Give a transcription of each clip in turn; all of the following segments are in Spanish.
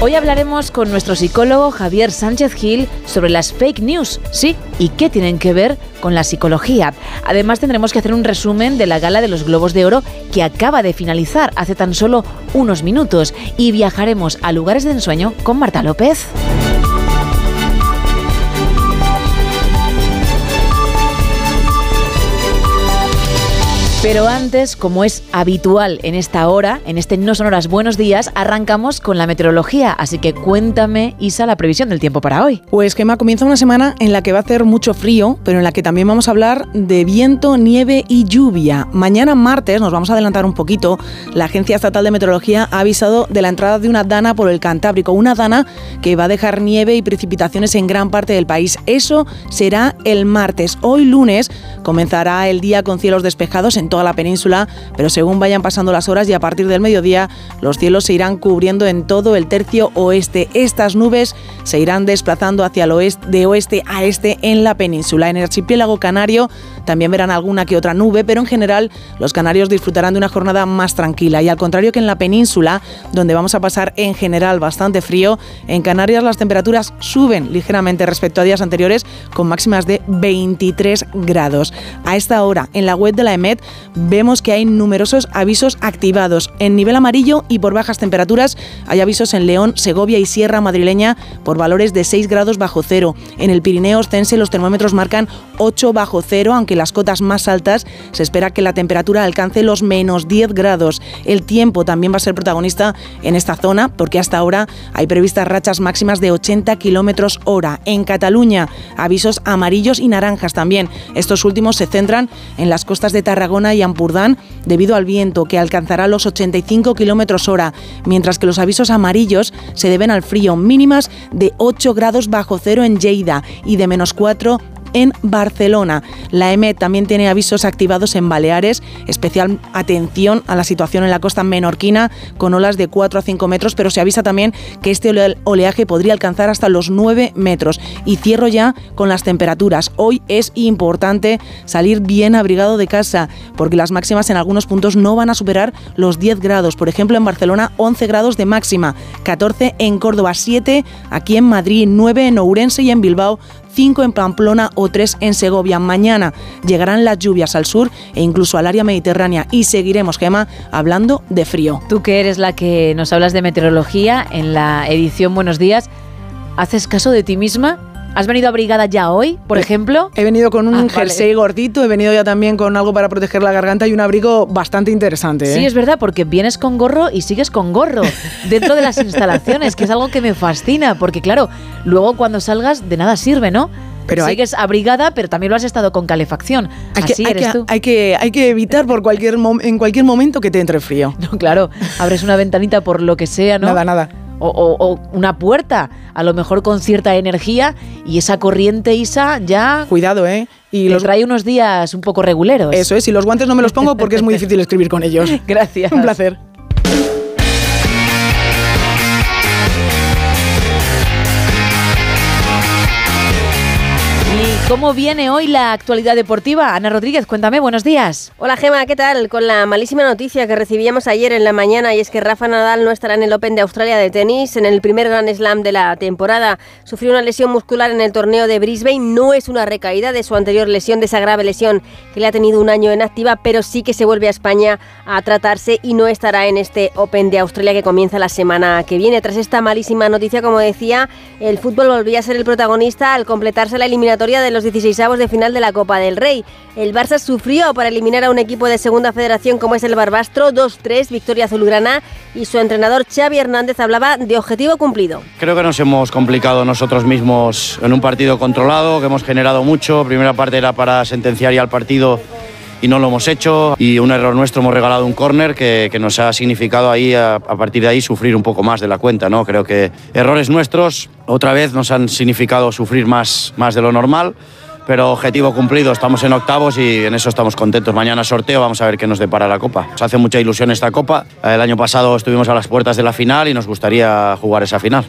Hoy hablaremos con nuestro psicólogo Javier Sánchez Gil sobre las fake news, sí, y qué tienen que ver con la psicología. Además tendremos que hacer un resumen de la gala de los Globos de Oro que acaba de finalizar hace tan solo unos minutos y viajaremos a lugares de ensueño con Marta López. Pero antes, como es habitual en esta hora, en este No Son Horas Buenos Días, arrancamos con la meteorología. Así que cuéntame, Isa, la previsión del tiempo para hoy. Pues Gemma, comienza una semana en la que va a hacer mucho frío, pero en la que también vamos a hablar de viento, nieve y lluvia. Mañana martes, nos vamos a adelantar un poquito, la Agencia Estatal de Meteorología ha avisado de la entrada de una dana por el Cantábrico, una dana que va a dejar nieve y precipitaciones en gran parte del país. Eso será el martes. Hoy lunes comenzará el día con cielos despejados en toda la península, pero según vayan pasando las horas y a partir del mediodía, los cielos se irán cubriendo en todo el tercio oeste. Estas nubes se irán desplazando hacia el oeste, de oeste a este en la península. En el archipiélago canario también verán alguna que otra nube, pero en general los canarios disfrutarán de una jornada más tranquila. Y al contrario que en la península, donde vamos a pasar en general bastante frío, en Canarias las temperaturas suben ligeramente respecto a días anteriores, con máximas de 23 grados. A esta hora, en la web de la EMET, vemos que hay numerosos avisos activados. En nivel amarillo y por bajas temperaturas hay avisos en León, Segovia y Sierra Madrileña por valores de 6 grados bajo cero. En el Pirineo Ostense los termómetros marcan 8 bajo cero, aunque las cotas más altas se espera que la temperatura alcance los menos 10 grados. El tiempo también va a ser protagonista en esta zona porque hasta ahora hay previstas rachas máximas de 80 kilómetros hora. En Cataluña, avisos amarillos y naranjas también. Estos últimos se centran en las costas de Tarragona y Ampurdán debido al viento que alcanzará los 85 kilómetros hora, mientras que los avisos amarillos se deben al frío, mínimas de 8 grados bajo cero en Lleida y de menos 4 en Barcelona. La EMET también tiene avisos activados en Baleares, especial atención a la situación en la costa menorquina con olas de 4 a 5 metros, pero se avisa también que este oleaje podría alcanzar hasta los 9 metros. Y cierro ya con las temperaturas. Hoy es importante salir bien abrigado de casa, porque las máximas en algunos puntos no van a superar los 10 grados. Por ejemplo, en Barcelona 11 grados de máxima, 14 en Córdoba, 7 aquí en Madrid, 9 en Ourense y en Bilbao, 5 en Pamplona o 3 en Segovia. Mañana llegarán las lluvias al sur e incluso al área mediterránea y seguiremos, Gema, hablando de frío. Tú que eres la que nos hablas de meteorología en la edición Buenos Días, ¿haces caso de ti misma? ¿Has venido abrigada ya hoy, por ejemplo? He venido con un ah, jersey gordito, he venido ya también con algo para proteger la garganta y un abrigo bastante interesante. Sí, ¿eh? es verdad, porque vienes con gorro y sigues con gorro dentro de las instalaciones, que es algo que me fascina, porque claro, luego cuando salgas de nada sirve, ¿no? Pero Sigues abrigada, pero también lo has estado con calefacción. Así eres tú. Hay que, hay que evitar por cualquier en cualquier momento que te entre frío. No, claro, abres una ventanita por lo que sea, ¿no? Nada, nada o, una puerta, a lo mejor con cierta energía y esa corriente Isa ya... Cuidado, ¿eh? Y los trae unos días un poco reguleros. Eso es, y los guantes no me los pongo porque es muy difícil escribir con ellos. Gracias. Un placer. ¿Cómo viene hoy la actualidad deportiva? Ana Rodríguez, cuéntame, buenos días. Hola Gema, ¿qué tal? Con la malísima noticia que recibíamos ayer en la mañana y es que Rafa Nadal no estará en el Open de Australia de tenis, en el primer Grand Slam de la temporada. Sufrió una lesión muscular en el torneo de Brisbane, no es una recaída de su anterior lesión, de esa grave lesión que le ha tenido un año en activa, pero sí que se vuelve a España a tratarse y no estará en este Open de Australia que comienza la semana que viene. Tras esta malísima noticia, como decía, el fútbol volvía a ser el protagonista al completarse la eliminatoria de los 16avos de final de la Copa del Rey. El Barça sufrió para eliminar a un equipo de segunda federación como es el Barbastro, 2-3, victoria azulgrana, y su entrenador Xavi Hernández hablaba de objetivo cumplido. Creo que nos hemos complicado nosotros mismos en un partido controlado, que hemos generado mucho. Primera parte era para sentenciar ya el partido y no lo hemos hecho. Y un error nuestro, hemos regalado un córner que, que, nos ha significado ahí, a, a, partir de ahí, sufrir un poco más de la cuenta. ¿no? Creo que errores nuestros otra vez nos han significado sufrir más, más de lo normal pero objetivo cumplido, estamos en octavos y en eso estamos contentos. Mañana sorteo, vamos a ver qué nos depara la Copa. Nos hace mucha ilusión esta Copa. El año pasado estuvimos a las puertas de la final y nos gustaría jugar esa final.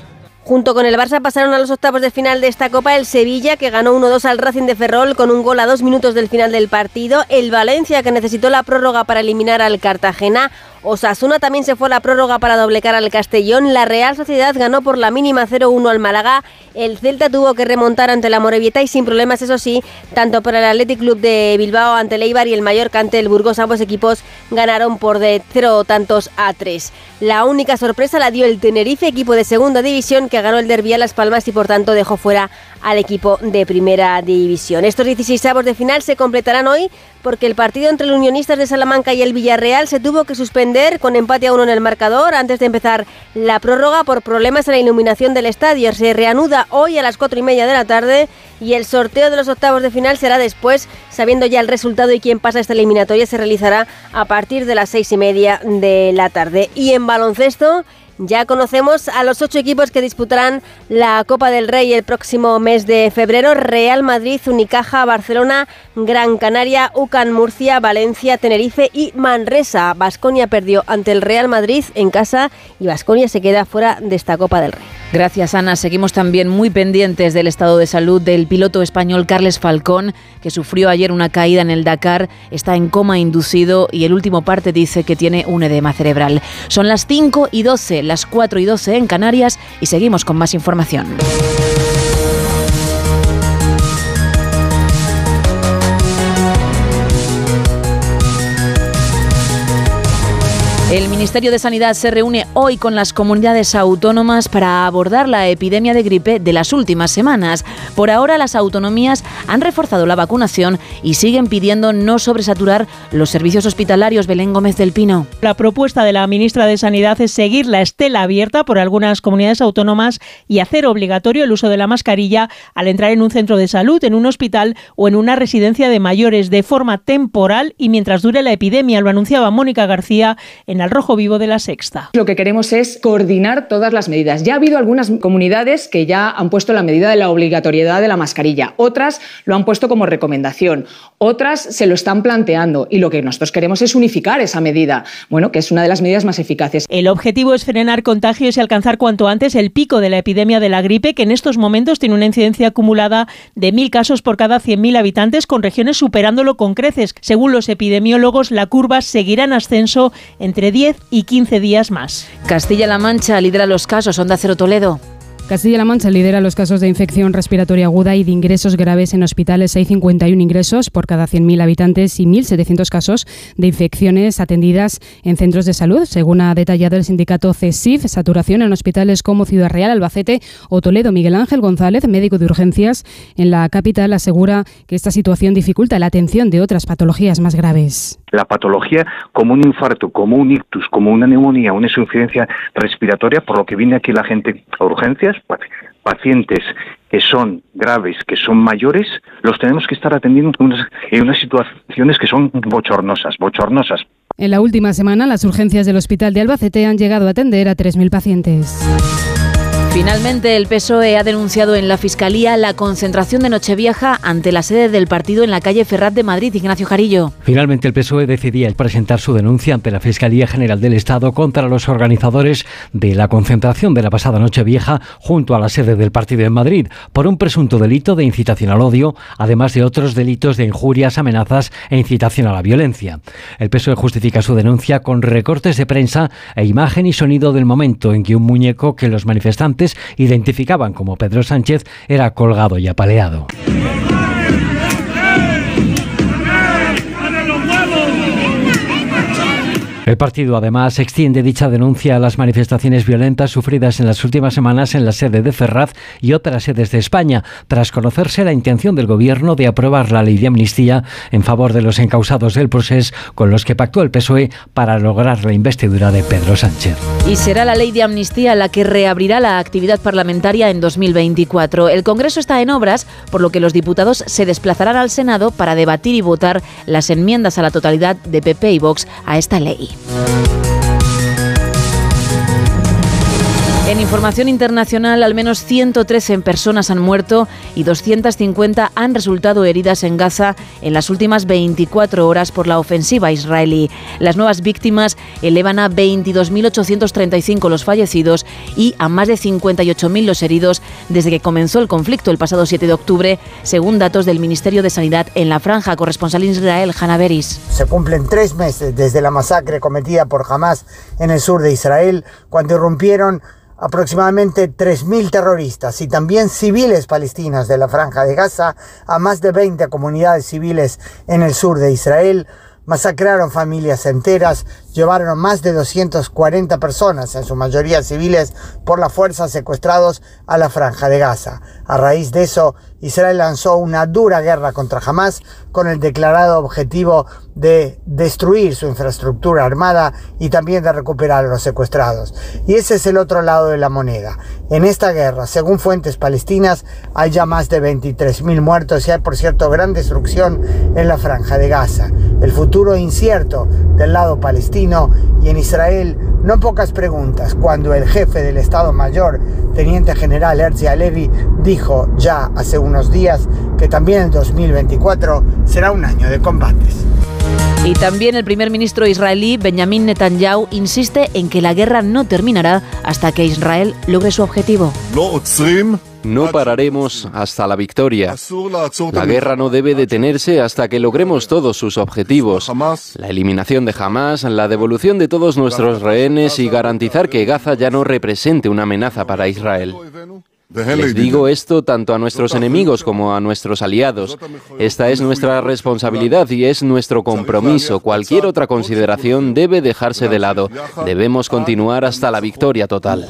Junto con el Barça pasaron a los octavos de final de esta Copa el Sevilla, que ganó 1-2 al Racing de Ferrol con un gol a dos minutos del final del partido, el Valencia, que necesitó la prórroga para eliminar al Cartagena, Osasuna también se fue a la prórroga para doblegar al Castellón. La Real Sociedad ganó por la mínima 0-1 al Málaga. El Celta tuvo que remontar ante la Morevieta y sin problemas, eso sí, tanto para el Athletic Club de Bilbao ante el y el Mallorca ante el Burgos. Ambos equipos ganaron por de 0 tantos a 3. La única sorpresa la dio el Tenerife, equipo de segunda división, que ganó el Derby a Las Palmas y por tanto dejó fuera al equipo de primera división. Estos 16 avos de final se completarán hoy porque el partido entre los Unionistas de Salamanca y el Villarreal se tuvo que suspender con empate a uno en el marcador antes de empezar la prórroga por problemas en la iluminación del estadio. Se reanuda hoy a las cuatro y media de la tarde y el sorteo de los octavos de final será después, sabiendo ya el resultado y quién pasa esta eliminatoria, se realizará a partir de las seis y media de la tarde. Y en baloncesto, ya conocemos a los ocho equipos que disputarán la Copa del Rey el próximo mes de febrero. Real Madrid, Unicaja, Barcelona, Gran Canaria, UCAN, Murcia, Valencia, Tenerife y Manresa. Basconia perdió ante el Real Madrid en casa y Basconia se queda fuera de esta Copa del Rey. Gracias, Ana. Seguimos también muy pendientes del estado de salud del piloto español Carles Falcón, que sufrió ayer una caída en el Dakar, está en coma inducido y el último parte dice que tiene un edema cerebral. Son las 5 y 12, las 4 y 12 en Canarias y seguimos con más información. El Ministerio de Sanidad se reúne hoy con las comunidades autónomas para abordar la epidemia de gripe de las últimas semanas. Por ahora las autonomías han reforzado la vacunación y siguen pidiendo no sobresaturar los servicios hospitalarios. Belén Gómez del Pino. La propuesta de la ministra de Sanidad es seguir la estela abierta por algunas comunidades autónomas y hacer obligatorio el uso de la mascarilla al entrar en un centro de salud, en un hospital o en una residencia de mayores de forma temporal y mientras dure la epidemia. Lo anunciaba Mónica García en al Rojo Vivo de la Sexta. Lo que queremos es coordinar todas las medidas. Ya ha habido algunas comunidades que ya han puesto la medida de la obligatoriedad de la mascarilla, otras lo han puesto como recomendación, otras se lo están planteando y lo que nosotros queremos es unificar esa medida, bueno, que es una de las medidas más eficaces. El objetivo es frenar contagios y alcanzar cuanto antes el pico de la epidemia de la gripe, que en estos momentos tiene una incidencia acumulada de mil casos por cada 100.000 habitantes, con regiones superándolo con creces. Según los epidemiólogos, la curva seguirá en ascenso entre 10 y 15 días más. Castilla-La Mancha lidera los casos. Onda Cero Toledo. Castilla-La Mancha lidera los casos de infección respiratoria aguda y de ingresos graves en hospitales. Hay 51 ingresos por cada 100.000 habitantes y 1.700 casos de infecciones atendidas en centros de salud, según ha detallado el sindicato CESIF. Saturación en hospitales como Ciudad Real, Albacete o Toledo. Miguel Ángel González, médico de urgencias en la capital, asegura que esta situación dificulta la atención de otras patologías más graves. La patología como un infarto, como un ictus, como una neumonía, una insuficiencia respiratoria, por lo que viene aquí la gente a urgencias, pacientes que son graves, que son mayores, los tenemos que estar atendiendo en unas, situaciones que son bochornosas, bochornosas. En la última semana, las urgencias del Hospital de Albacete han llegado a atender a 3.000 pacientes. Finalmente, el PSOE ha denunciado en la Fiscalía la concentración de Nochevieja ante la sede del partido en la calle Ferrat de Madrid. Ignacio Jarillo. Finalmente, el PSOE decidía presentar su denuncia ante la Fiscalía General del Estado contra los organizadores de la concentración de la pasada Nochevieja junto a la sede del partido en Madrid por un presunto delito de incitación al odio, además de otros delitos de injurias, amenazas e incitación a la violencia. El PSOE justifica su denuncia con recortes de prensa e imagen y sonido del momento en que un muñeco que los manifestantes identificaban como Pedro Sánchez era colgado y apaleado. El partido además extiende dicha denuncia a las manifestaciones violentas sufridas en las últimas semanas en la sede de Ferraz y otras sedes de España, tras conocerse la intención del gobierno de aprobar la ley de amnistía en favor de los encausados del proceso con los que pactó el PSOE para lograr la investidura de Pedro Sánchez. Y será la ley de amnistía la que reabrirá la actividad parlamentaria en 2024. El Congreso está en obras, por lo que los diputados se desplazarán al Senado para debatir y votar las enmiendas a la totalidad de PP y Vox a esta ley. Thank you. En información internacional, al menos 113 personas han muerto y 250 han resultado heridas en Gaza en las últimas 24 horas por la ofensiva israelí. Las nuevas víctimas elevan a 22.835 los fallecidos y a más de 58.000 los heridos desde que comenzó el conflicto el pasado 7 de octubre, según datos del Ministerio de Sanidad en la franja. Corresponsal Israel, Hanaveris. Se cumplen tres meses desde la masacre cometida por Hamas en el sur de Israel, cuando irrumpieron aproximadamente 3.000 terroristas y también civiles palestinos de la franja de Gaza a más de 20 comunidades civiles en el sur de Israel, masacraron familias enteras, llevaron a más de 240 personas, en su mayoría civiles, por las fuerzas secuestrados a la franja de Gaza. A raíz de eso, Israel lanzó una dura guerra contra Hamas con el declarado objetivo de destruir su infraestructura armada y también de recuperar a los secuestrados. Y ese es el otro lado de la moneda. En esta guerra, según fuentes palestinas, hay ya más de 23.000 muertos y hay, por cierto, gran destrucción en la franja de Gaza. El futuro incierto del lado palestino y en Israel no pocas preguntas cuando el jefe del Estado Mayor, Teniente General Herzi Alevi, dijo ya hace unos días que también el 2024 será un año de combates. Y también el primer ministro israelí, Benjamin Netanyahu, insiste en que la guerra no terminará hasta que Israel logre su objetivo. No pararemos hasta la victoria. La guerra no debe detenerse hasta que logremos todos sus objetivos. La eliminación de Hamas, la devolución de todos nuestros rehenes y garantizar que Gaza ya no represente una amenaza para Israel. Les digo esto tanto a nuestros enemigos como a nuestros aliados. Esta es nuestra responsabilidad y es nuestro compromiso. Cualquier otra consideración debe dejarse de lado. Debemos continuar hasta la victoria total.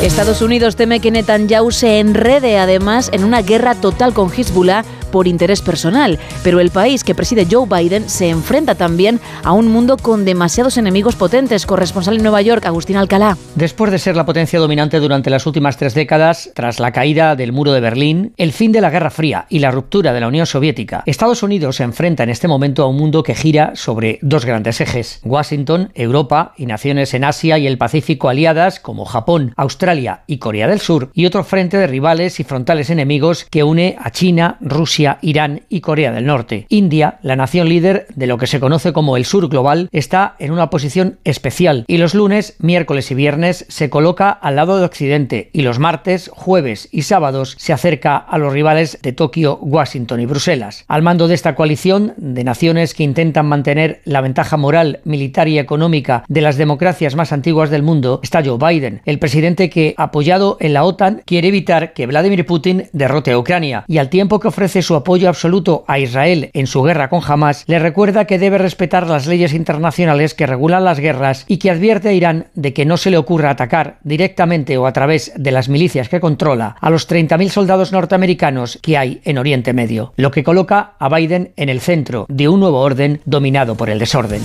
Estados Unidos teme que Netanyahu se enrede además en una guerra total con Hezbollah por interés personal, pero el país que preside Joe Biden se enfrenta también a un mundo con demasiados enemigos potentes. Corresponsal en Nueva York, Agustín Alcalá. Después de ser la potencia dominante durante las últimas tres décadas, tras la caída del muro de Berlín, el fin de la Guerra Fría y la ruptura de la Unión Soviética, Estados Unidos se enfrenta en este momento a un mundo que gira sobre dos grandes ejes, Washington, Europa y naciones en Asia y el Pacífico aliadas como Japón, Australia y Corea del Sur, y otro frente de rivales y frontales enemigos que une a China, Rusia, Irán y Corea del Norte. India, la nación líder de lo que se conoce como el sur global, está en una posición especial y los lunes, miércoles y viernes se coloca al lado de Occidente y los martes, jueves y sábados se acerca a los rivales de Tokio, Washington y Bruselas. Al mando de esta coalición de naciones que intentan mantener la ventaja moral, militar y económica de las democracias más antiguas del mundo está Joe Biden, el presidente que, apoyado en la OTAN, quiere evitar que Vladimir Putin derrote a Ucrania y al tiempo que ofrece su su apoyo absoluto a Israel en su guerra con Hamas, le recuerda que debe respetar las leyes internacionales que regulan las guerras y que advierte a Irán de que no se le ocurra atacar directamente o a través de las milicias que controla a los 30.000 soldados norteamericanos que hay en Oriente Medio, lo que coloca a Biden en el centro de un nuevo orden dominado por el desorden.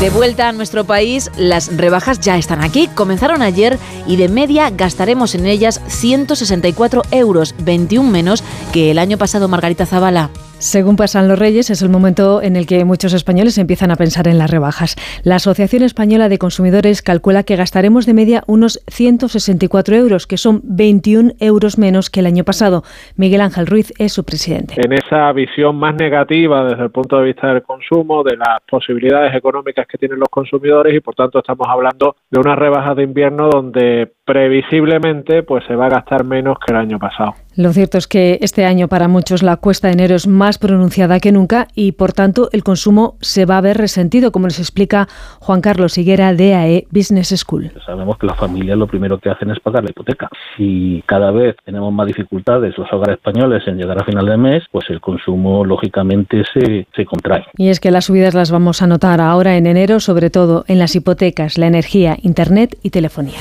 De vuelta a nuestro país, las rebajas ya están aquí. Comenzaron ayer y de media gastaremos en ellas 164 euros, 21 menos que el año pasado Margarita Zavala. Según pasan los reyes, es el momento en el que muchos españoles empiezan a pensar en las rebajas. La Asociación Española de Consumidores calcula que gastaremos de media unos 164 euros, que son 21 euros menos que el año pasado. Miguel Ángel Ruiz es su presidente. En esa visión más negativa desde el punto de vista del consumo, de las posibilidades económicas que tienen los consumidores y por tanto estamos hablando de una rebaja de invierno donde previsiblemente pues se va a gastar menos que el año pasado. Lo cierto es que este año para muchos la cuesta de enero es más pronunciada que nunca y por tanto el consumo se va a ver resentido, como nos explica Juan Carlos Higuera de AE Business School. Sabemos que las familias lo primero que hacen es pagar la hipoteca. Si cada vez tenemos más dificultades los hogares españoles en llegar a final de mes, pues el consumo lógicamente se, se contrae. Y es que las subidas las vamos a notar ahora en enero, sobre todo en las hipotecas, la energía, internet y telefonía.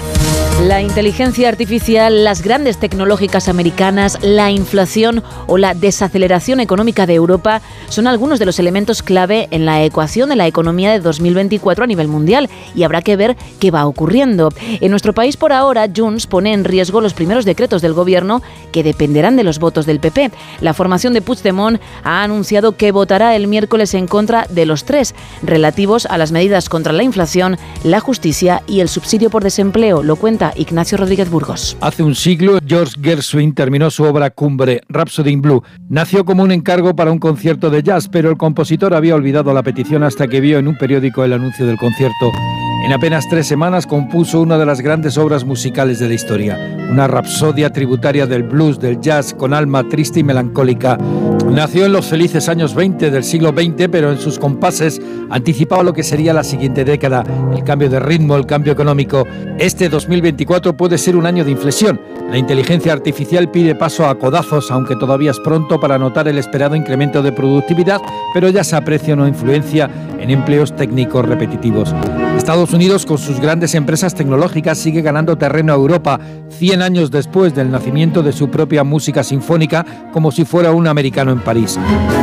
La inteligencia artificial, las grandes tecnológicas americanas, la inflación o la desaceleración económica de Europa son algunos de los elementos clave en la ecuación de la economía de 2024 a nivel mundial y habrá que ver qué va ocurriendo. En nuestro país por ahora, Junts pone en riesgo los primeros decretos del gobierno que dependerán de los votos del PP. La formación de Puigdemont ha anunciado que votará el miércoles en contra de los tres relativos a las medidas contra la inflación, la justicia y el subsidio por desempleo, lo cuenta Ignacio Rodríguez Burgos. Hace un siglo, George Gershwin terminó su obra cumbre, Rhapsody in Blue. Nació como un encargo para un concierto de jazz, pero el compositor había olvidado la petición hasta que vio en un periódico el anuncio del concierto. En apenas tres semanas compuso una de las grandes obras musicales de la historia, una rapsodia tributaria del blues, del jazz, con alma triste y melancólica. Nació en los felices años 20 del siglo XX, pero en sus compases anticipaba lo que sería la siguiente década, el cambio de ritmo, el cambio económico. Este 2024 puede ser un año de inflexión. La inteligencia artificial pide paso a codazos, aunque todavía es pronto para notar el esperado incremento de productividad, pero ya se aprecia una influencia en empleos técnicos repetitivos. Estados Unidos, con sus grandes empresas tecnológicas, sigue ganando terreno a Europa 100 años después del nacimiento de su propia música sinfónica, como si fuera un americano en París.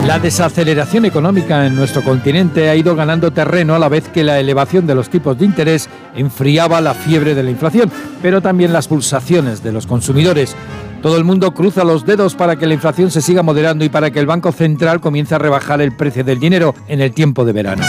La desaceleración económica en nuestro continente ha ido ganando terreno a la vez que la elevación de los tipos de interés enfriaba la fiebre de la inflación, pero también las pulsaciones de los consumidores. Todo el mundo cruza los dedos para que la inflación se siga moderando y para que el Banco Central comience a rebajar el precio del dinero en el tiempo de verano.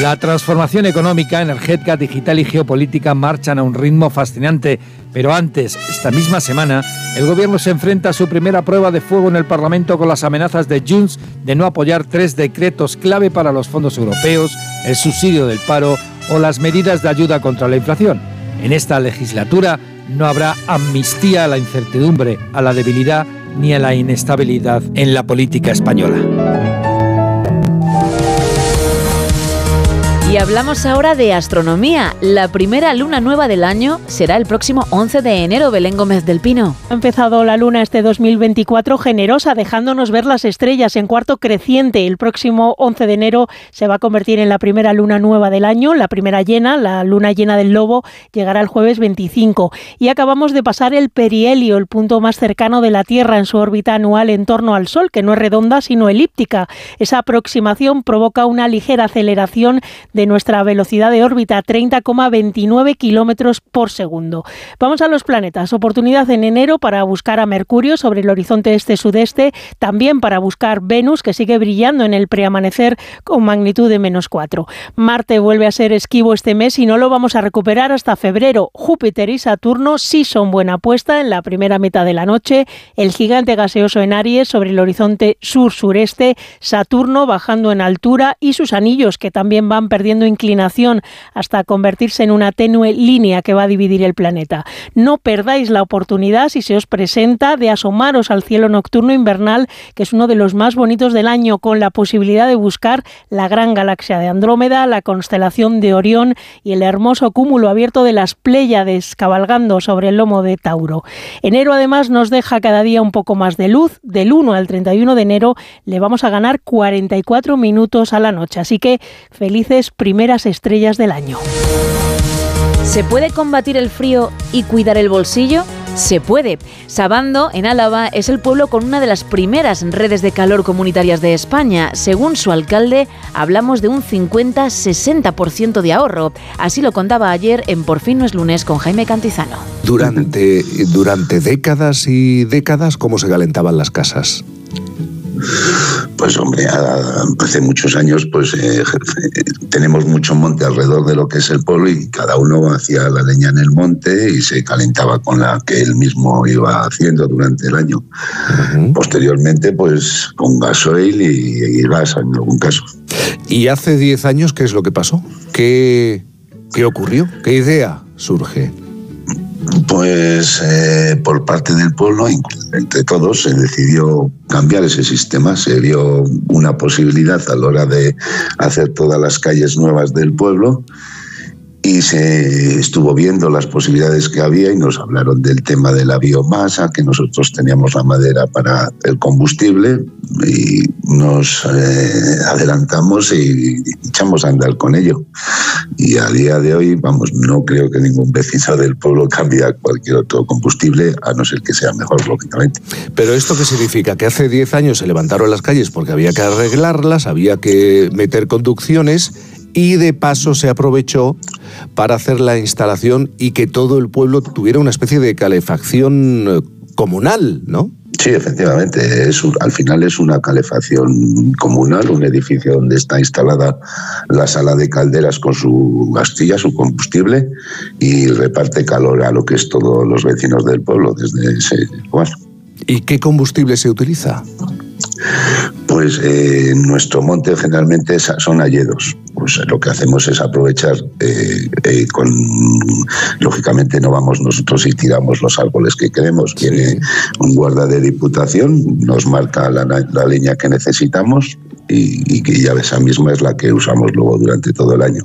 La transformación económica, energética, digital y geopolítica marchan a un ritmo fascinante, pero antes, esta misma semana, el gobierno se enfrenta a su primera prueba de fuego en el Parlamento con las amenazas de Junts de no apoyar tres decretos clave para los fondos europeos, el subsidio del paro o las medidas de ayuda contra la inflación. En esta legislatura no habrá amnistía a la incertidumbre, a la debilidad ni a la inestabilidad en la política española. Y hablamos ahora de astronomía. La primera luna nueva del año será el próximo 11 de enero, Belén Gómez del Pino. Ha empezado la luna este 2024 generosa, dejándonos ver las estrellas en cuarto creciente. El próximo 11 de enero se va a convertir en la primera luna nueva del año, la primera llena, la luna llena del lobo, llegará el jueves 25. Y acabamos de pasar el perihelio, el punto más cercano de la Tierra en su órbita anual en torno al Sol, que no es redonda sino elíptica. Esa aproximación provoca una ligera aceleración de nuestra velocidad de órbita, 30,29 kilómetros por segundo. Vamos a los planetas. Oportunidad en enero para buscar a Mercurio sobre el horizonte este-sudeste, también para buscar Venus, que sigue brillando en el preamanecer con magnitud de menos 4. Marte vuelve a ser esquivo este mes y no lo vamos a recuperar hasta febrero. Júpiter y Saturno sí son buena apuesta en la primera mitad de la noche. El gigante gaseoso en Aries sobre el horizonte sur-sureste, Saturno bajando en altura y sus anillos que también van perdiendo inclinación hasta convertirse en una tenue línea que va a dividir el planeta. No perdáis la oportunidad, si se os presenta, de asomaros al cielo nocturno invernal, que es uno de los más bonitos del año, con la posibilidad de buscar la gran galaxia de Andrómeda, la constelación de Orión y el hermoso cúmulo abierto de las Pléyades cabalgando sobre el lomo de Tauro. Enero además nos deja cada día un poco más de luz. Del 1 al 31 de enero le vamos a ganar 44 minutos a la noche. Así que felices primeras estrellas del año. ¿Se puede combatir el frío y cuidar el bolsillo? Se puede. Sabando, en Álava, es el pueblo con una de las primeras redes de calor comunitarias de España. Según su alcalde, hablamos de un 50-60% de ahorro. Así lo contaba ayer en Por fin no es lunes con Jaime Cantizano. Durante, durante décadas y décadas, ¿cómo se calentaban las casas? Pues hombre, hace muchos años pues eh, tenemos mucho monte alrededor de lo que es el pueblo y cada uno hacía la leña en el monte y se calentaba con la que él mismo iba haciendo durante el año. Posteriormente pues con gasoil y, gas en algún caso. ¿Y hace 10 años qué es lo que pasó? ¿Qué, qué ocurrió? ¿Qué idea surge? Pues eh, por parte del pueblo, entre todos, se decidió cambiar ese sistema. Se vio una posibilidad a la hora de hacer todas las calles nuevas del pueblo y se estuvo viendo las posibilidades que había y nos hablaron del tema de la biomasa, que nosotros teníamos la madera para el combustible y nos eh, adelantamos y echamos a andar con ello. Y a día de hoy, vamos, no creo que ningún vecino del pueblo cambie a cualquier otro combustible, a no ser que sea mejor, lógicamente. Pero esto qué significa? Que hace 10 años se levantaron las calles porque había que arreglarlas, había que meter conducciones y de paso se aprovechó para hacer la instalación y que todo el pueblo tuviera una especie de calefacción eh, comunal, ¿no? Sí, efectivamente, es al final es una calefacción comunal, un edificio donde está instalada la sala de calderas con su gastilla, su combustible y reparte calor a lo que es todos los vecinos del pueblo desde ese lugar. ¿Y qué combustible se utiliza? Pues eh, nuestro monte generalmente son alledos. Pues lo que hacemos es aprovechar eh, eh, con lógicamente no vamos nosotros y tiramos los árboles que queremos. Tiene un guarda de diputación, nos marca la, leña que necesitamos y, que ya esa misma es la que usamos luego durante todo el año.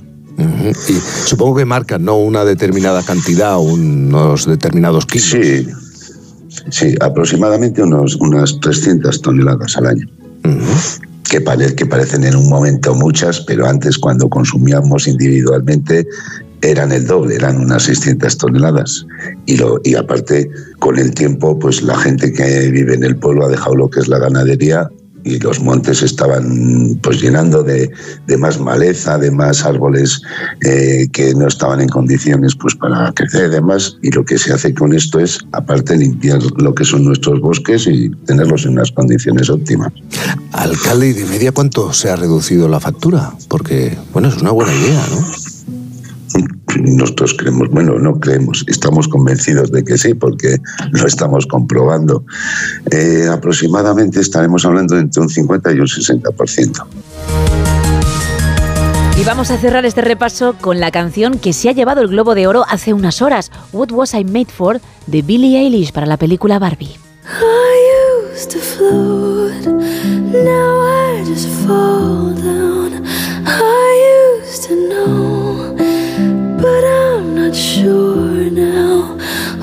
Y supongo que marcan ¿no? una determinada cantidad, unos determinados kilos. Sí, Sí, aproximadamente unos, unas 300 toneladas al año. que, que parecen en un momento muchas, pero antes cuando consumíamos individualmente eran el doble, eran unas 600 toneladas. Y, lo, y aparte, con el tiempo, pues la gente que vive en el pueblo ha dejado lo que es la ganadería y los montes estaban pues llenando de, más maleza, de más árboles eh, que no estaban en condiciones pues para crecer y demás. Y lo que se hace con esto es, aparte, limpiar lo que son nuestros bosques y tenerlos en unas condiciones óptimas. Alcalde, ¿y de media cuánto se ha reducido la factura? Porque, bueno, es una buena idea, ¿no? Nosotros creemos, bueno, no creemos, estamos convencidos de que sí, porque lo estamos comprobando. Eh, aproximadamente estaremos hablando de entre un 50 y un 60%. Y vamos a cerrar este repaso con la canción que se ha llevado el Globo de Oro hace unas horas, What Was I Made For, de Billie Eilish para la película Barbie. But I'm not sure now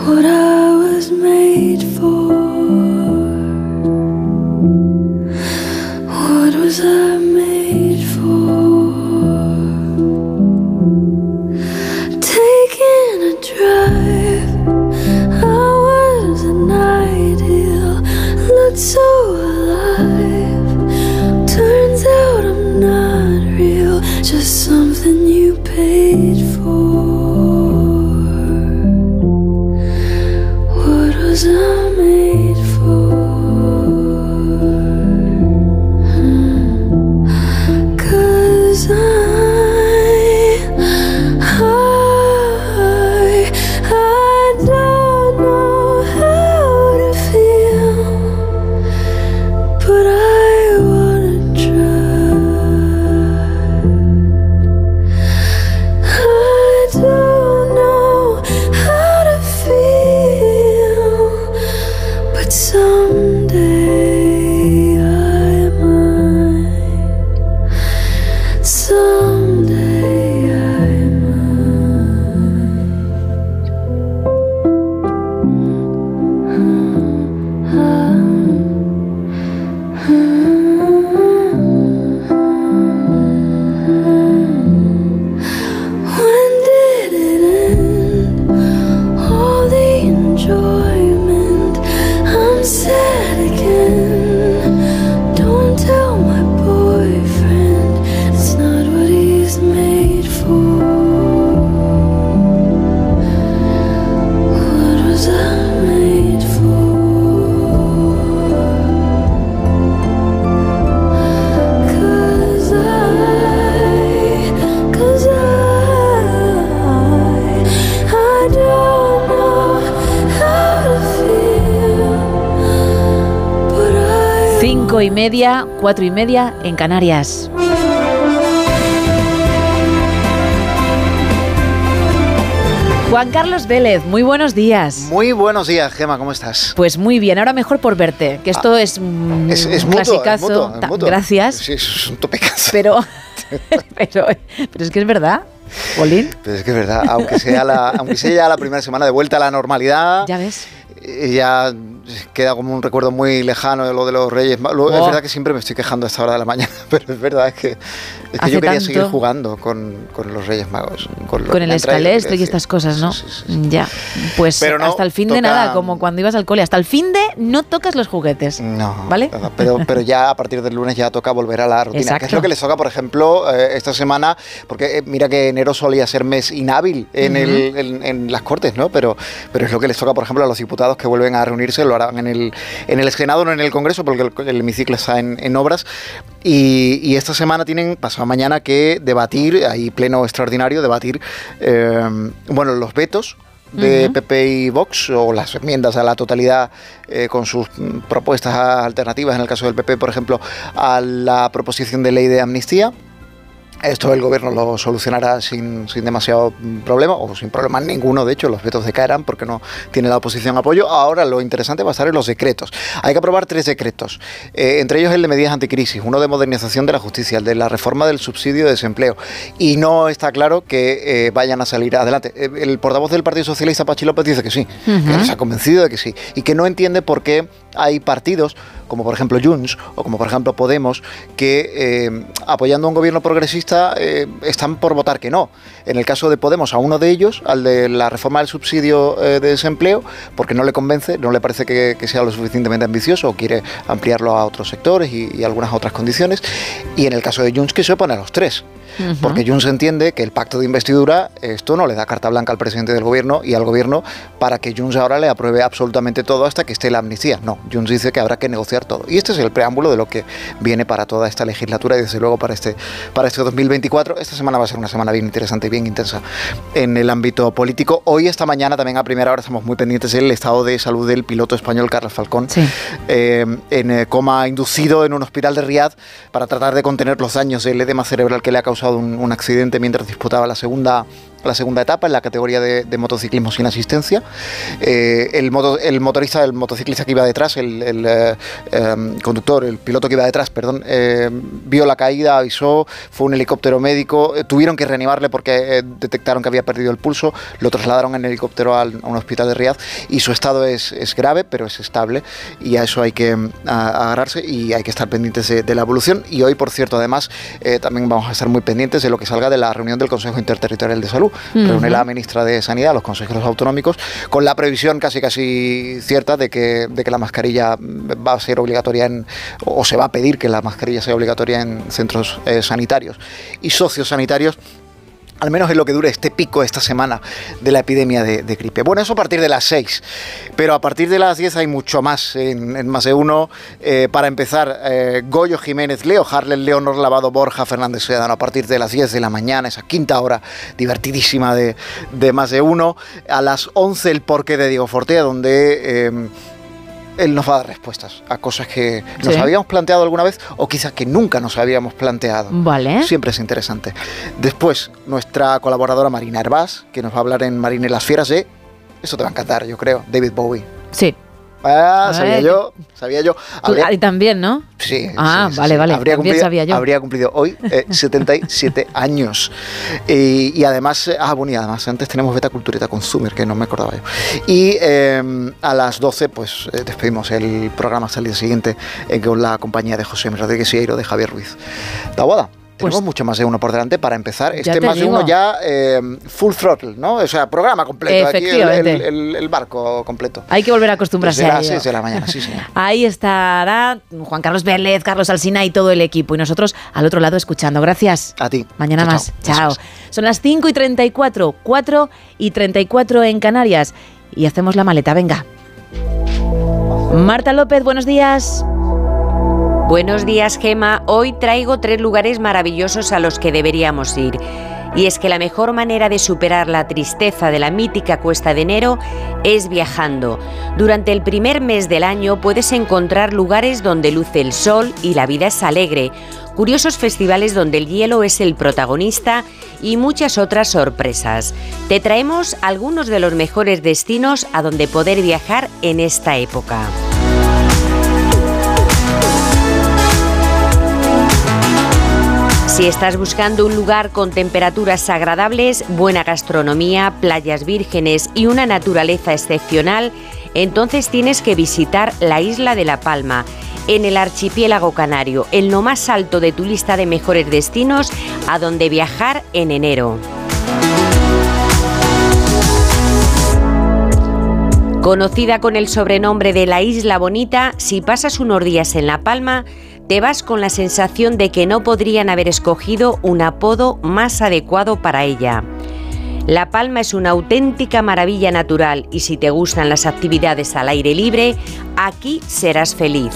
what I was made for. What was I made for? Taking a drive, I was an ideal, looked so alive. Turns out I'm not real, just something you paid y media, cuatro y media en Canarias. 1 Juan Carlos Vélez, muy buenos días. Muy buenos días, Gema, ¿cómo estás? Pues muy bien, ahora mejor por verte, que esto es, un Ah, es, es un mutuo, es clasicazo. mutuo, es Ta- mutuo. Gracias. Sí, es un topicazo. Pero, pero, pero es que es verdad, Bolín. Pero es que es verdad, aunque sea, la, aunque sea ya la primera semana de vuelta a la normalidad, Ya ves. Ya queda como un recuerdo muy lejano de lo de los Reyes. Magos. Es Oh. verdad que siempre me estoy quejando a esta hora de la mañana, pero es verdad que, es que Hace yo quería tanto. seguir jugando con, con los Reyes Magos. Con, el escalestro y estas cosas, ¿no? Ya. Pues Pero no, hasta el fin de nada, como cuando ibas al cole. Hasta el fin de no tocas los juguetes. No, ¿Vale? Pero, pero ya a partir del lunes ya toca volver a la rutina. Que es Exacto. lo que les toca, por ejemplo, eh, esta semana, porque eh, mira que enero solía ser mes inhábil en, Ujú. el- en- en las Cortes, ¿no? Pero, pero es lo que les toca, por ejemplo, a los diputados que vuelven a reunirse, lo harán en el, en el Senado, no en el Congreso, porque el, el hemiciclo está en, en obras. Y, y esta semana tienen, pasado mañana, que debatir, ahí pleno extraordinario, debatir, eh, bueno, los vetos de Ujú. PP y Vox o las enmiendas a la totalidad eh, con sus propuestas alternativas, en el caso del PP, por ejemplo, a la proposición de ley de amnistía. Esto el gobierno lo solucionará sin, sin demasiado problema, o sin problema ninguno, de hecho, los vetos decaerán porque no tiene la oposición apoyo. Ahora lo interesante va a estar en los decretos. Hay que aprobar tres decretos, eh, entre ellos el de medidas anticrisis, uno de modernización de la justicia, el de la reforma del subsidio de desempleo. Y no está claro que eh, vayan a salir adelante. Eh, El portavoz del Partido Socialista, Pachi López, dice que sí, que les ha convencido de que sí, y que no entiende por qué hay partidos, como por ejemplo Junts o como por ejemplo Podemos, que eh, apoyando a un gobierno progresista eh, están por votar que no. En el caso de Podemos, a uno de ellos, al de la reforma del subsidio eh, de desempleo, porque no le convence, no le parece que, sea lo suficientemente ambicioso o quiere ampliarlo a otros sectores y, y algunas otras condiciones. Y en el caso de Junts, que se opone a los tres. Porque Junts entiende que el pacto de investidura, esto no le da carta blanca al presidente del gobierno y al gobierno para que Junts ahora le apruebe absolutamente todo hasta que esté la amnistía. No, Junts dice que habrá que negociar todo. Y este es el preámbulo de lo que viene para toda esta legislatura y desde luego para este, para este 2024. Esta semana va a ser una semana bien interesante y bien intensa en el ámbito político. Hoy, esta mañana, también a primera hora, estamos muy pendientes del estado de salud del piloto español Carlos Falcón, eh, en eh, coma inducido en un hospital de Riad para tratar de contener los daños del edema cerebral que le ha causado un, accidente mientras disputaba la segunda la segunda etapa en la categoría de, de motociclismo sin asistencia. Eh, el, moto- el motorista, el motociclista que iba detrás, el, eh, em, conductor, el piloto que iba detrás, perdón, eh, vio la caída, avisó, fue un helicóptero médico, tuvieron que reanimarle porque detectaron que había perdido el pulso, lo trasladaron en helicóptero al- a un hospital de Riad y su estado es, es grave, pero es estable y a eso hay que a- agarrarse y hay que estar pendientes de, la evolución. Y hoy, por cierto, además, también vamos a estar muy pendientes de lo que salga de la reunión del Consejo Interterritorial de Salud. Reúne la ministra de Sanidad, los consejeros autonómicos, con la previsión casi casi cierta de que, de que la mascarilla va a ser obligatoria en, o se va a pedir que la mascarilla sea obligatoria en centros eh, sanitarios y sociosanitarios al menos en lo que dure este pico esta semana de la epidemia de, gripe. Bueno, eso a partir de las 6, pero a partir de las 10 hay mucho más en, más de uno. Eh, para empezar, eh, Goyo Jiménez, Leo Harlem, Leonor Lavado, Borja Fernández Sedano, a partir de las 10 de la mañana, esa quinta hora divertidísima de, de más de uno. A las 11 el porqué de Diego Fortea, donde... eh, él nos va a dar respuestas a cosas que nos Sí. habíamos planteado alguna vez o quizás que nunca nos habíamos planteado. Vale. Siempre es interesante. Después, nuestra colaboradora Marina Herbás, que nos va a hablar en Marina y las Fieras de... Eso te va a encantar, yo creo. David Bowie. Sí. Ah, sabía Ay, yo, sabía yo. Habría- y también, ¿no? Sí, Ah, sí, vale, sí. vale. Habría cumplido, sabía yo. habría cumplido hoy eh, 77 años. Y, y además, eh, ah, bueno, y además antes tenemos Beta Culturita Consumer, que no me acordaba yo. Y eh, a las 12, pues eh, despedimos el programa hasta el día siguiente eh, con la compañía de José M. Rodríguez Sieiro de Javier Ruiz. Taboada. Tenemos mucho más de uno por delante para empezar. Pues Este te más de uno ya eh, full throttle, ¿no? O sea, programa completo. Aquí el, el- Efectivamente. el- el barco completo. Hay que volver a acostumbrarse Desde a las ello. 6 de la mañana, sí, señor. Ahí estará Juan Carlos Vélez, Carlos Alsina y todo el equipo. Y nosotros al otro lado escuchando. Gracias. A ti. Mañana Chao, más. chao. Chao. Son las 5 y 34, 4 y 34 en Canarias. Y hacemos la maleta. Venga. Marta López, buenos días. Buenos días, Gema. Hoy traigo tres lugares maravillosos a los que deberíamos ir. Y es que la mejor manera de superar la tristeza de la mítica cuesta de enero es viajando. Durante el primer mes del año puedes encontrar lugares donde luce el sol y la vida es alegre, curiosos festivales donde el hielo es el protagonista y muchas otras sorpresas. Te traemos algunos de los mejores destinos a donde poder viajar en esta época. Si estás buscando un lugar con temperaturas agradables, buena gastronomía, playas vírgenes y una naturaleza excepcional, entonces tienes que visitar la isla de La Palma, en el archipiélago canario, en lo más alto de tu lista de mejores destinos a donde viajar en enero. Conocida con el sobrenombre de la Isla Bonita, si pasas unos días en La Palma, te vas con la sensación de que no podrían haber escogido un apodo más adecuado para ella. La Palma es una auténtica maravilla natural y si te gustan las actividades al aire libre, aquí serás feliz.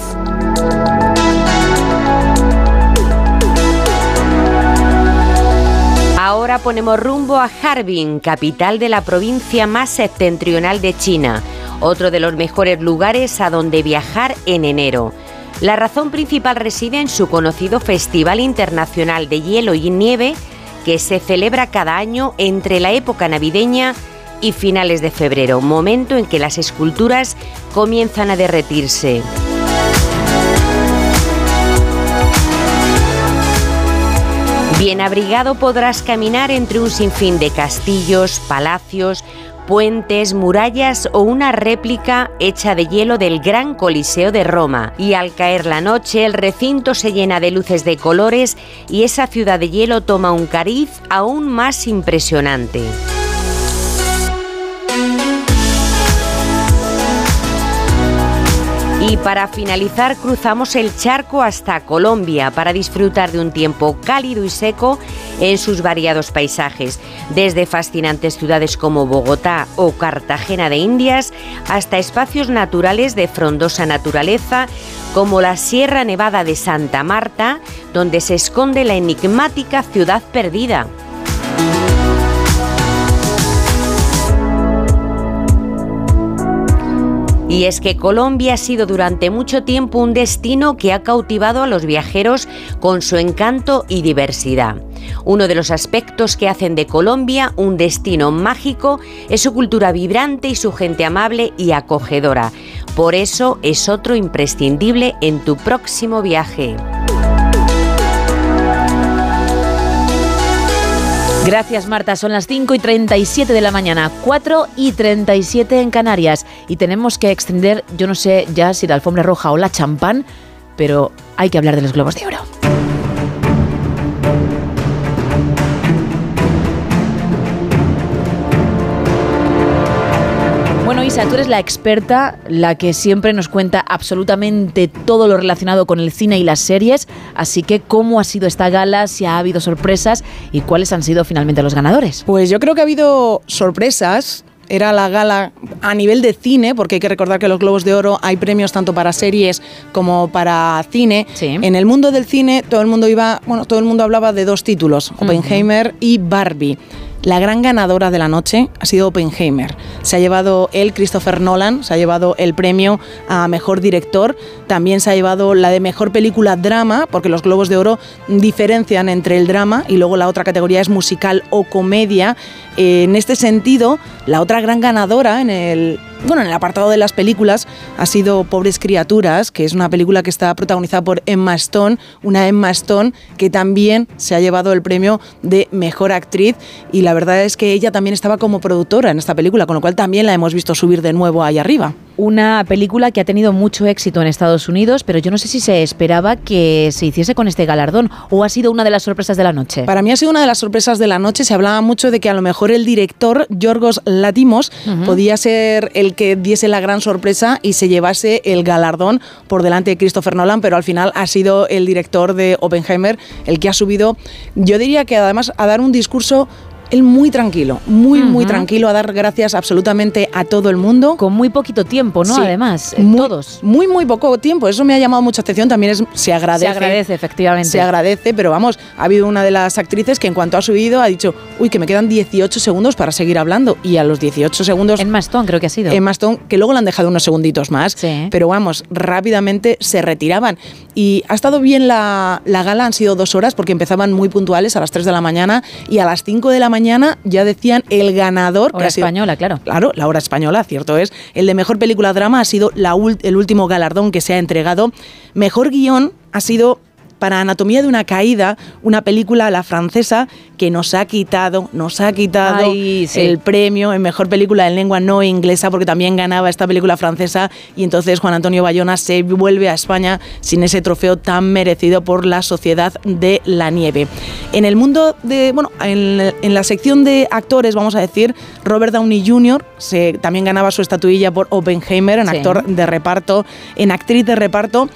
Ahora ponemos rumbo a Harbin, capital de la provincia más septentrional de China, otro de los mejores lugares a donde viajar en enero. La razón principal reside en su conocido Festival Internacional de Hielo y Nieve, que se celebra cada año entre la época navideña y finales de febrero, momento en que las esculturas comienzan a derretirse. Bien abrigado podrás caminar entre un sinfín de castillos, palacios, puentes, murallas o una réplica hecha de hielo del Gran Coliseo de Roma. Y al caer la noche el recinto se llena de luces de colores y esa ciudad de hielo toma un cariz aún más impresionante. Y para finalizar cruzamos el charco hasta Colombia para disfrutar de un tiempo cálido y seco en sus variados paisajes, desde fascinantes ciudades como Bogotá o Cartagena de Indias hasta espacios naturales de frondosa naturaleza como la Sierra Nevada de Santa Marta, donde se esconde la enigmática ciudad perdida. Y es que Colombia ha sido durante mucho tiempo un destino que ha cautivado a los viajeros con su encanto y diversidad. Uno de los aspectos que hacen de Colombia un destino mágico es su cultura vibrante y su gente amable y acogedora. Por eso es otro imprescindible en tu próximo viaje. Gracias Marta, son las 5 y 37 de la mañana, 4 y 37 en Canarias y tenemos que extender, yo no sé ya si la alfombra roja o la champán, pero hay que hablar de los globos de oro. Bueno, Isa, tú eres la experta, la que siempre nos cuenta absolutamente todo lo relacionado con el cine y las series, así que ¿cómo ha sido esta gala? Si ha habido sorpresas y cuáles han sido finalmente los ganadores. Pues yo creo que ha habido sorpresas, era la gala a nivel de cine, porque hay que recordar que los Globos de Oro hay premios tanto para series como para cine. En el mundo del cine todo el mundo iba, bueno, todo el mundo hablaba de dos títulos, Oppenheimer y Barbie. La gran ganadora de la noche ha sido Oppenheimer. Se ha llevado el Christopher Nolan, se ha llevado el premio a mejor director, también se ha llevado la de mejor película drama, porque los Globos de Oro diferencian entre el drama y luego la otra categoría es musical o comedia. En este sentido, la otra gran ganadora en el bueno, en el apartado de las películas ha sido Pobres Criaturas, que es una película que está protagonizada por Emma Stone, una Emma Stone que también se ha llevado el premio de Mejor Actriz y la verdad es que ella también estaba como productora en esta película, con lo cual también la hemos visto subir de nuevo ahí arriba. Una película que ha tenido mucho éxito en Estados Unidos, pero yo no sé si se esperaba que se hiciese con este galardón o ha sido una de las sorpresas de la noche. Para mí ha sido una de las sorpresas de la noche. Se hablaba mucho de que a lo mejor el director, Yorgos Latimos, podía ser el que diese la gran sorpresa y se llevase el galardón por delante de Christopher Nolan, pero al final ha sido el director de Oppenheimer el que ha subido, yo diría que además a dar un discurso él muy tranquilo, muy, muy tranquilo, a dar gracias absolutamente a todo el mundo. Con muy poquito tiempo, ¿no? Además, muy, todos. Muy, muy poco tiempo. Eso me ha llamado mucha atención. También es, se agradece. Se agradece, efectivamente. Se agradece, pero vamos, ha habido una de las actrices que en cuanto ha subido ha dicho, uy, que me quedan 18 segundos para seguir hablando. Y a los 18 segundos... En Stone creo que ha sido. En Stone, que luego le han dejado unos segunditos más. Pero vamos, rápidamente se retiraban. Y ha estado bien la, la gala, han sido dos horas porque empezaban muy puntuales a las 3 de la mañana y a las 5 de la mañana ya decían el ganador. Hora española, claro. Claro, la hora española, cierto es. El de mejor película drama ha sido la el último galardón que se ha entregado. Mejor guion ha sido para Anatomía de una caída, una película a la francesa que nos ha quitado, nos ha quitado el premio en mejor película en lengua no inglesa porque también ganaba esta película francesa y entonces Juan Antonio Bayona se vuelve a España sin ese trofeo tan merecido por la Sociedad de la Nieve. En el mundo de, bueno, en, la sección de actores, vamos a decir, Robert Downey Jr. Se, también ganaba su estatuilla por Oppenheimer en actor de reparto, en actriz de reparto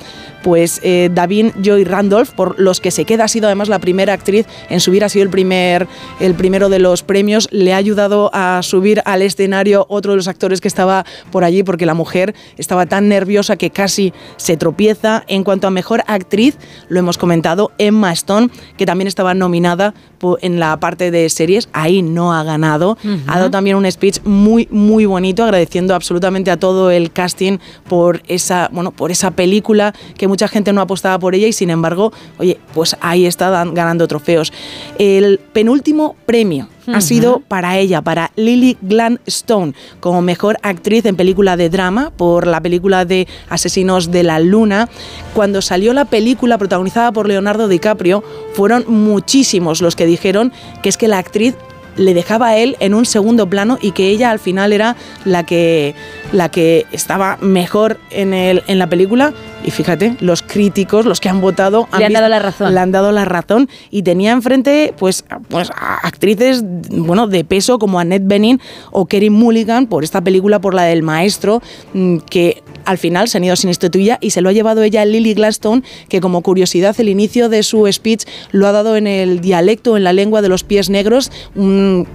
pues eh, Davin Joy Randolph, por los que se queda, ha sido además la primera actriz en subir, ha sido el, primer, el primero de los premios, le ha ayudado a subir al escenario otro de los actores que estaba por allí, porque la mujer estaba tan nerviosa que casi se tropieza. En cuanto a mejor actriz, lo hemos comentado, Emma Stone, que también estaba nominada en la parte de series, ahí no ha ganado. Ha dado también un speech muy, muy bonito, agradeciendo absolutamente a todo el casting por esa, bueno, por esa película que mucha gente no apostaba por ella y sin embargo, oye, pues ahí está ganando trofeos. El penúltimo premio ha sido para ella, para Lily Gladstone, como mejor actriz en película de drama por la película de Asesinos de la Luna. Cuando salió la película protagonizada por Leonardo DiCaprio, fueron muchísimos los que dijeron que es que la actriz le dejaba a él en un segundo plano y que ella al final era la que, la que estaba mejor en, el, en la película. Y fíjate, los críticos, los que han votado, le han dado la razón. Le han dado la razón y tenía enfrente pues, pues actrices bueno, de peso como Annette Bening o Kerry Mulligan por esta película, por la del maestro, mm, que al final se han ido sin estatuilla y se lo ha llevado ella Lily Gladstone, que como curiosidad el inicio de su speech lo ha dado en el dialecto, en la lengua de los pies negros,